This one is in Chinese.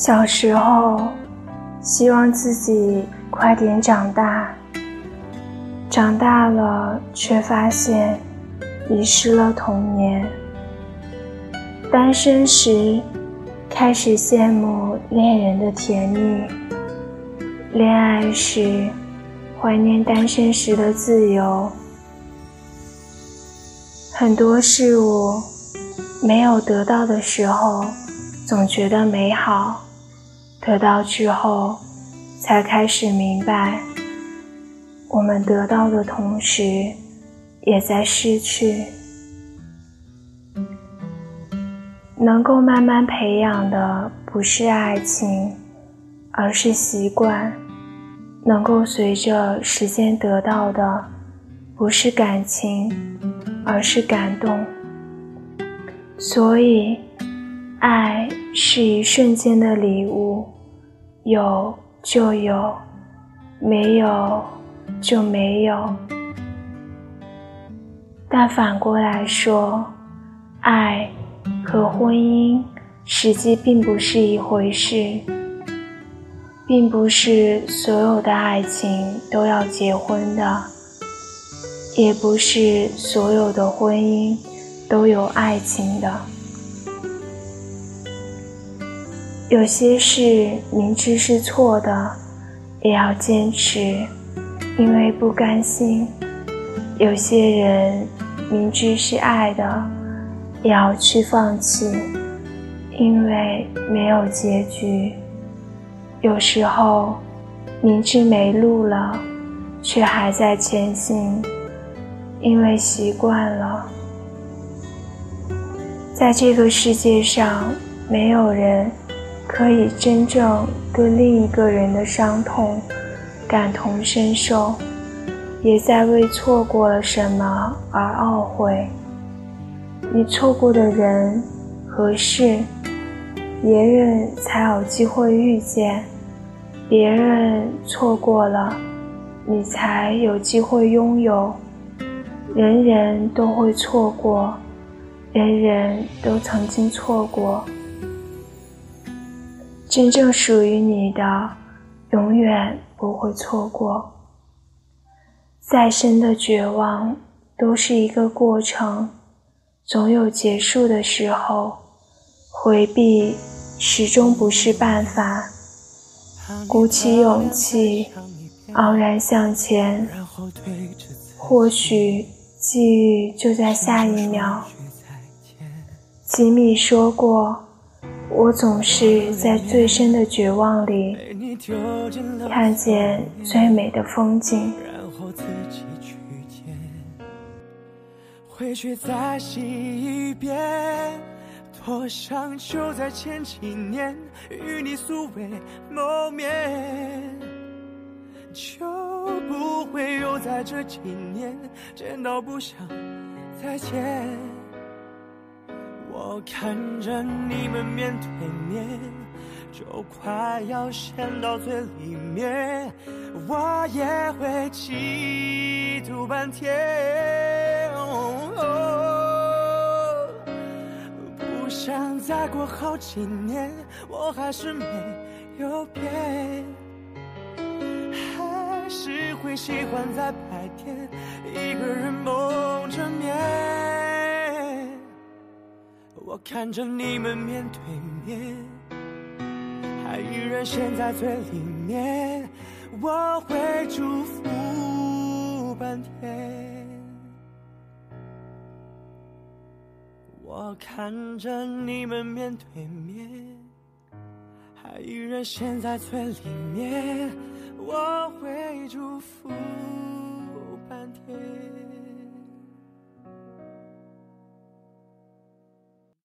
小时候，希望自己快点长大。长大了，却发现遗失了童年。单身时，开始羡慕恋人的甜蜜；恋爱时，怀念单身时的自由。很多事物没有得到的时候，总觉得美好；得到之后，才开始明白。我们得到的同时，也在失去。能够慢慢培养的不是爱情，而是习惯；能够随着时间得到的，不是感情，而是感动。所以，爱是一瞬间的礼物，有就有，没有。就没有，但反过来说，爱和婚姻实际并不是一回事，并不是所有的爱情都要结婚的，也不是所有的婚姻都有爱情的。有些事明知是错的，也要坚持。因为不甘心，有些人明知是爱的，也要去放弃，因为没有结局。有时候明知没路了，却还在前行，因为习惯了。在这个世界上，没有人可以真正对另一个人的伤痛。感同身受，也在为错过了什么而懊悔。你错过的人和事，别人才有机会遇见；别人错过了，你才有机会拥有。人人都会错过，人人都曾经错过。真正属于你的，永远。不会错过。再深的绝望都是一个过程，总有结束的时候。回避始终不是办法，鼓起勇气，昂然向前。或许机遇就在下一秒。吉米说过。我总是在最深的绝望里看见最美的风景，回去再洗一遍，多想就在前几年与你素未谋面，就不会有在这几年见到不想再见。我看着你们面对面，就快要陷到最里面，我也会嫉妒半天。不想再过好几年，我还是没有变，还是会喜欢在白天一个人梦我看着你们面对面，还依然陷在最里面，我会祝福半天。我看着你们面对面，还依然陷在最里面，我会祝福。